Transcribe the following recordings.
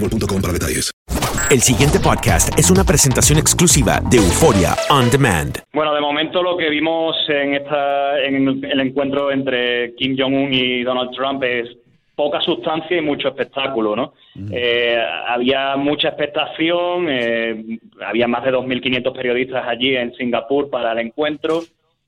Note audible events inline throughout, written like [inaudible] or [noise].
boostmobile.com para detalles. El siguiente podcast es una presentación exclusiva de Euforia On Demand. Bueno, de momento lo que vimos en, esta, en el encuentro entre Kim Jong-un y Donald Trump es poca sustancia y mucho espectáculo, ¿no? Eh, había mucha expectación, eh, había más de 2.500 periodistas allí en Singapur para el encuentro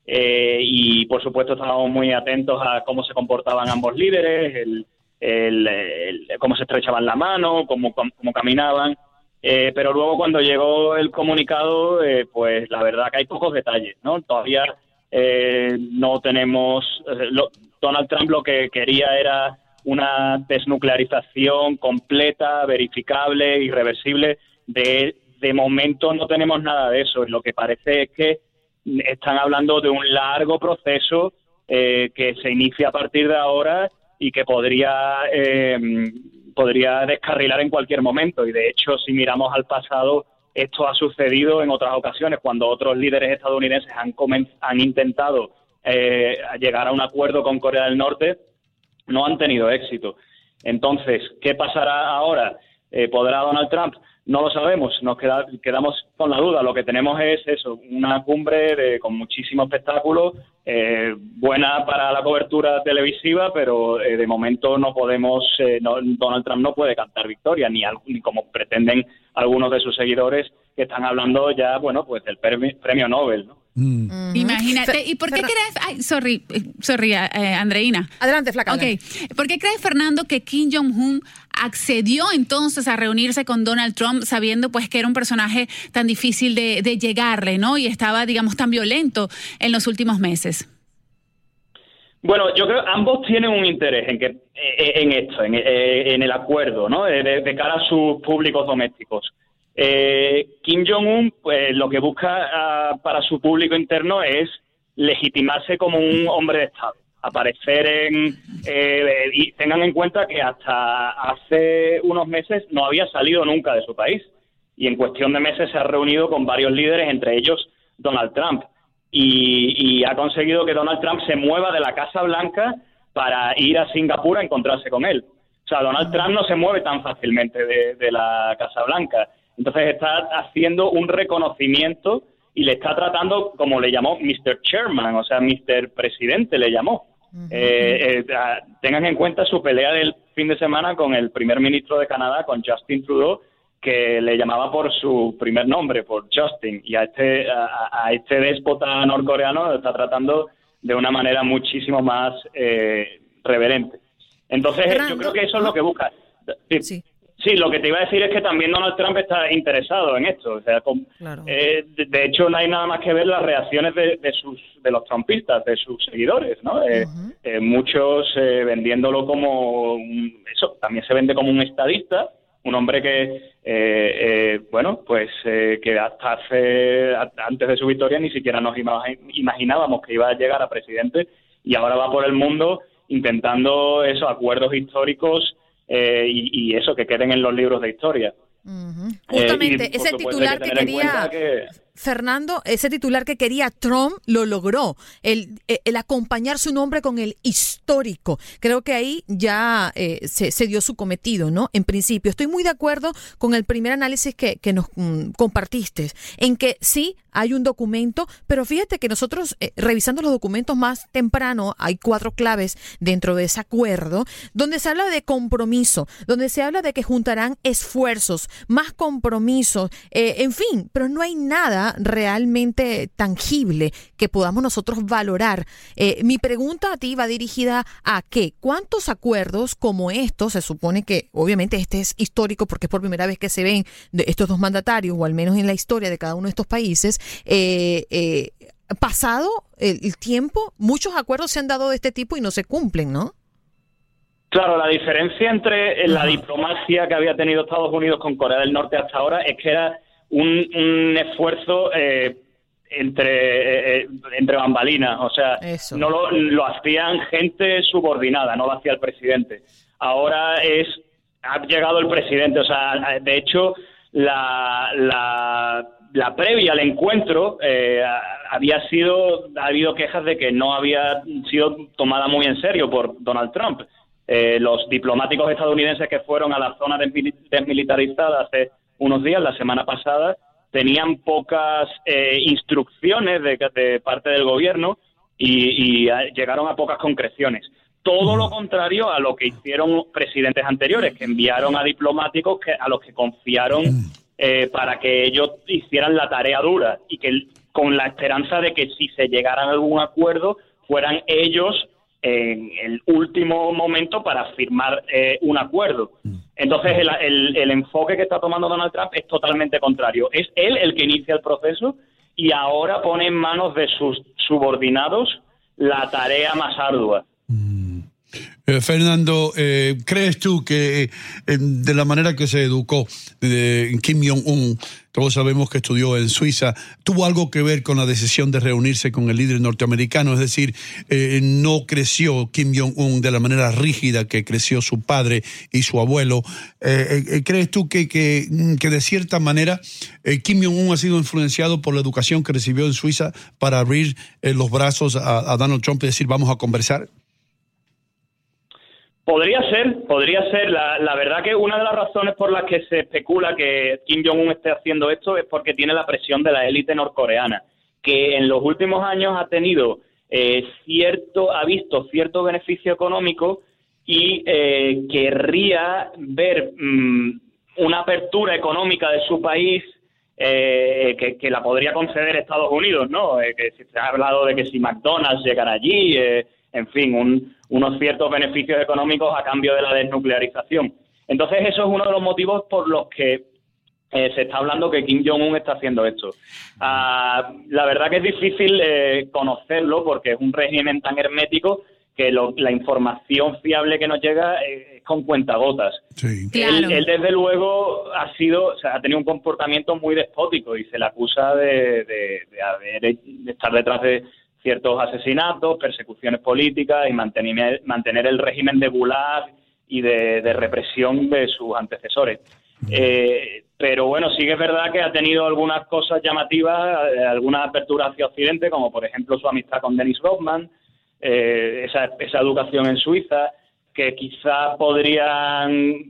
eh, y, por supuesto, estábamos muy atentos a cómo se comportaban ambos líderes, el, el, cómo se estrechaban la mano, cómo, cómo, caminaban. Eh, pero luego cuando llegó el comunicado, eh, pues la verdad que hay pocos detalles, ¿no? Todavía eh, no tenemos... eh, Donald Trump lo que quería era una desnuclearización completa, verificable, irreversible. De, de momento no tenemos nada de eso. Lo que parece es que están hablando de un largo proceso eh, que se inicia a partir de ahora y que podría eh, podría descarrilar en cualquier momento. Y de hecho, si miramos al pasado, esto ha sucedido en otras ocasiones cuando otros líderes estadounidenses han, han intentado eh, llegar a un acuerdo con Corea del Norte, no han tenido éxito. Entonces, ¿qué pasará ahora? Eh, ¿Podrá Donald Trump? No lo sabemos, nos queda- quedamos con la duda. Lo que tenemos es eso, una cumbre de- con muchísimo espectáculo, eh, buena para la cobertura televisiva, pero eh, de momento no podemos, eh, no- Donald Trump no puede cantar victoria, ni, al- ni como pretenden algunos de sus seguidores que están hablando ya, bueno, pues del premio, premio Nobel, ¿no? Imagínate. ¿Y por qué crees? Ay, sorry, eh, sorry, eh, Andreina. Adelante, Flaca. Ok. ¿Por qué cree Fernando que Kim Jong-un accedió entonces a reunirse con Donald Trump sabiendo pues que era un personaje tan difícil de, llegarle, ¿no? Y estaba, digamos, tan violento en los últimos meses. Bueno, yo creo que ambos tienen un interés en que eh, en esto, en, eh, en el acuerdo, ¿no? Eh, De, cara a sus públicos domésticos. Eh, Kim Jong-un, pues lo que busca ah, para su público interno es legitimarse como un hombre de Estado, aparecer en eh, y tengan en cuenta que hasta hace unos meses no había salido nunca de su país y en cuestión de meses se ha reunido con varios líderes, entre ellos Donald Trump y, y ha conseguido que Donald Trump se mueva de la Casa Blanca para ir a Singapur a encontrarse con él. O sea, Donald Trump no se mueve tan fácilmente de, de la Casa Blanca. Entonces está haciendo un reconocimiento y le está tratando como le llamó Mr. Chairman, o sea, Mr. Presidente le llamó. Eh, eh, ah, tengan en cuenta su pelea del fin de semana con el primer ministro de Canadá, con Justin Trudeau, que le llamaba por su primer nombre, por Justin, y a este, a, a este déspota norcoreano lo está tratando de una manera muchísimo más eh, reverente. Entonces, yo creo que eso es lo que busca. Sí. sí. Lo que te iba a decir es que también Donald Trump está interesado en esto. O sea, eh, de, hecho, no hay nada más que ver las reacciones de, sus, de los trumpistas, de sus seguidores, ¿no? Eh, eh, muchos vendiéndolo como... eso, también se vende como un estadista, un hombre que, bueno, pues que hasta hace, antes de su victoria ni siquiera nos imaginábamos que iba a llegar a presidente y ahora va por el mundo intentando esos acuerdos históricos eh, y, eso, que queden en los libros de historia. Justamente, eh, ese titular que quería... Fernando, ese titular que quería Trump lo logró, el, el acompañar su nombre con el histórico. Creo que ahí ya eh, se, dio su cometido, ¿no? En principio, estoy muy de acuerdo con el primer análisis que, que nos mm, compartiste, en que sí hay un documento, pero fíjate que nosotros, eh, revisando los documentos más temprano, hay cuatro claves dentro de ese acuerdo, donde se habla de compromiso, donde se habla de que juntarán esfuerzos, más compromisos, eh, en fin, pero no hay nada realmente tangible que podamos nosotros valorar. Eh, mi pregunta a ti va dirigida a qué, ¿cuántos acuerdos como estos, se supone que obviamente este es histórico porque es por primera vez que se ven de estos dos mandatarios, o al menos en la historia de cada uno de estos países, eh, eh, pasado el, tiempo, muchos acuerdos se han dado de este tipo y no se cumplen, ¿no? Claro, la diferencia entre la diplomacia que había tenido Estados Unidos con Corea del Norte hasta ahora es que era un, esfuerzo eh, entre, eh, entre bambalinas, o sea, no lo, lo hacían gente subordinada, no lo hacía el presidente. Ahora es ha llegado el presidente, o sea, de hecho la, la, la previa al encuentro eh, había sido ha habido quejas de que no había sido tomada muy en serio por Donald Trump. los diplomáticos estadounidenses que fueron a la zona desmilitarizada hace unos días, la semana pasada, tenían pocas eh, instrucciones de, parte del gobierno y, llegaron a pocas concreciones. Todo lo contrario a lo que hicieron presidentes anteriores, que enviaron a diplomáticos que, a los que confiaron eh, para que ellos hicieran la tarea dura y que con la esperanza de que si se llegara a algún acuerdo fueran ellos en el último momento para firmar eh, un acuerdo. Entonces, el, el, enfoque que está tomando Donald Trump es totalmente contrario. Es él el que inicia el proceso y ahora pone en manos de sus subordinados la tarea más ardua. Eh, Fernando, eh, ¿crees tú que eh, de la manera que se educó Kim Jong-un, todos sabemos que estudió en Suiza, tuvo algo que ver con la decisión de reunirse con el líder norteamericano? Es decir, no creció Kim Jong-un de la manera rígida que creció su padre y su abuelo. ¿Crees tú que, que, de cierta manera Kim Jong-un ha sido influenciado por la educación que recibió en Suiza para abrir los brazos a, a Donald Trump y decir vamos a conversar? Podría ser, podría ser. La, verdad que una de las razones por las que se especula que Kim Jong-un esté haciendo esto es porque tiene la presión de la élite norcoreana, que en los últimos años ha tenido eh, cierto, ha visto cierto beneficio económico y eh, querría ver mm, una apertura económica de su país eh, que, la podría conceder Estados Unidos, ¿no? que se ha hablado de que si McDonald's llegara allí, en fin, un, unos ciertos beneficios económicos a cambio de la desnuclearización. Entonces, eso es uno de los motivos por los que eh, se está hablando que Kim Jong-un está haciendo esto. Ah, la verdad que es difícil eh, conocerlo porque es un régimen tan hermético que la información fiable que nos llega eh, es con cuentagotas. Sí. Él, desde luego, ha sido, o sea, ha tenido un comportamiento muy despótico y se le acusa de, de estar detrás de ciertos asesinatos, persecuciones políticas y mantener, mantener el régimen de Gulag y de, represión de sus antecesores. Eh, pero bueno, sí que es verdad que ha tenido algunas cosas llamativas, eh, alguna apertura hacia Occidente, como por ejemplo su amistad con Dennis Rodman, eh, esa, esa educación en Suiza, que quizá podrían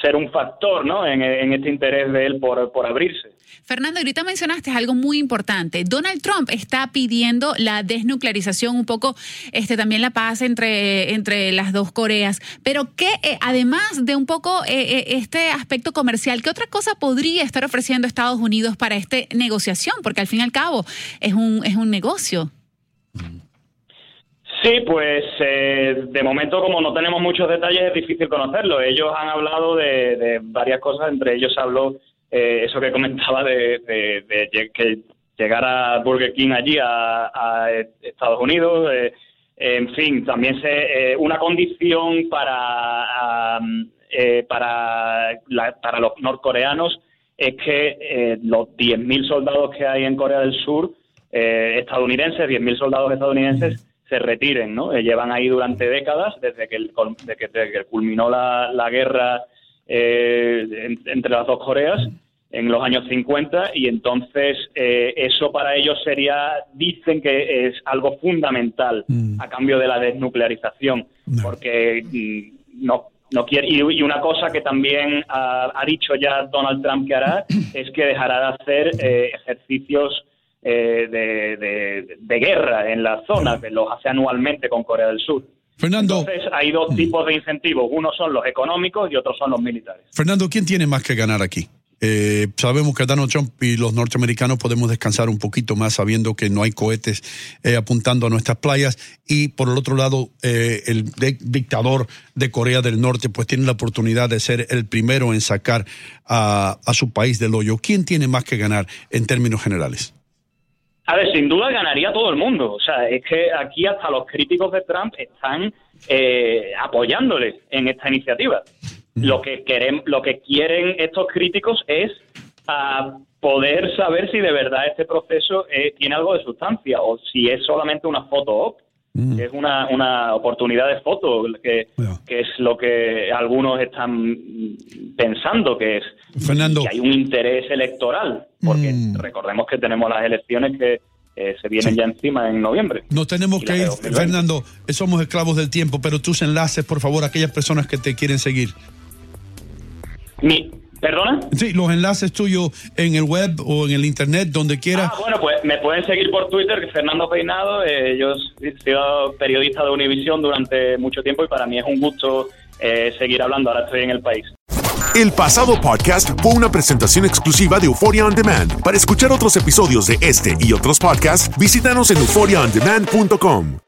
ser un factor ¿no? en, este interés de él por, por abrirse. Fernando, ahorita mencionaste algo muy importante. Donald Trump está pidiendo la desnuclearización, un poco este, también la paz entre, entre las dos Coreas. Pero que eh, además de un poco eh, eh, este aspecto comercial, ¿qué otra cosa podría estar ofreciendo Estados Unidos para esta negociación? Porque al fin y al cabo es un, es un negocio. Sí, pues eh, de momento como no tenemos muchos detalles es difícil conocerlo. Ellos han hablado de, varias cosas, entre ellos habló eh, eso que [laughs] comentaba de, que llegara Burger King allí a, Estados Unidos. Eh, en fin, también se, una condición para, para, para los norcoreanos es que los 10.000 soldados que hay en Corea del Sur, estadounidenses, 10.000 soldados estadounidenses, se retiren, ¿no? Eh, llevan ahí durante décadas, desde que, el, que, culminó la, guerra eh, entre las dos Coreas en los años 50 y entonces eh, eso para ellos sería, dicen que es algo fundamental mm. a cambio de la desnuclearización, porque mm, no, no quiere, y, una cosa que también ha, dicho ya Donald Trump que hará [clears throat] es que dejará de hacer ejercicios eh, de, guerra en la zona, que los hace anualmente con Corea del Sur. Fernando. Entonces hay dos mm. tipos de incentivos, unos son los económicos y otros son los militares. Fernando, ¿quién tiene más que ganar aquí? Eh, sabemos que Donald Trump y los norteamericanos podemos descansar un poquito más sabiendo que no hay cohetes eh, apuntando a nuestras playas y por el otro lado el dictador de Corea del Norte pues tiene la oportunidad de ser el primero en sacar a su país del hoyo. ¿Quién tiene más que ganar en términos generales? A ver, sin duda ganaría todo el mundo. O sea, es que aquí hasta los críticos de Trump están eh, apoyándole en esta iniciativa. Lo que, quieren, lo que quieren estos críticos es a poder saber si de verdad este proceso eh, tiene algo de sustancia o si es solamente una foto op. Que es una, una oportunidad de foto, que, que, es lo que algunos están pensando que es. Fernando. Que hay un interés electoral, porque mm. recordemos que tenemos las elecciones que eh, se vienen ya encima en noviembre. No tenemos que ir, Fernando, somos esclavos del tiempo, pero tus enlaces, por favor, aquellas personas que te quieren seguir. Mi, ¿Perdona? Sí, los enlaces tuyos en el web o en el internet, donde quiera. Ah, bueno, pues me pueden seguir por Twitter, que Fernando Peinado. Eh, yo he sido periodista de Univisión durante mucho tiempo y para mí es un gusto eh, seguir hablando. Ahora estoy en el país. El pasado podcast fue una presentación exclusiva de Euphoria On Demand. Para escuchar otros episodios de este y otros podcasts, visítanos en euphoriaondemand.com.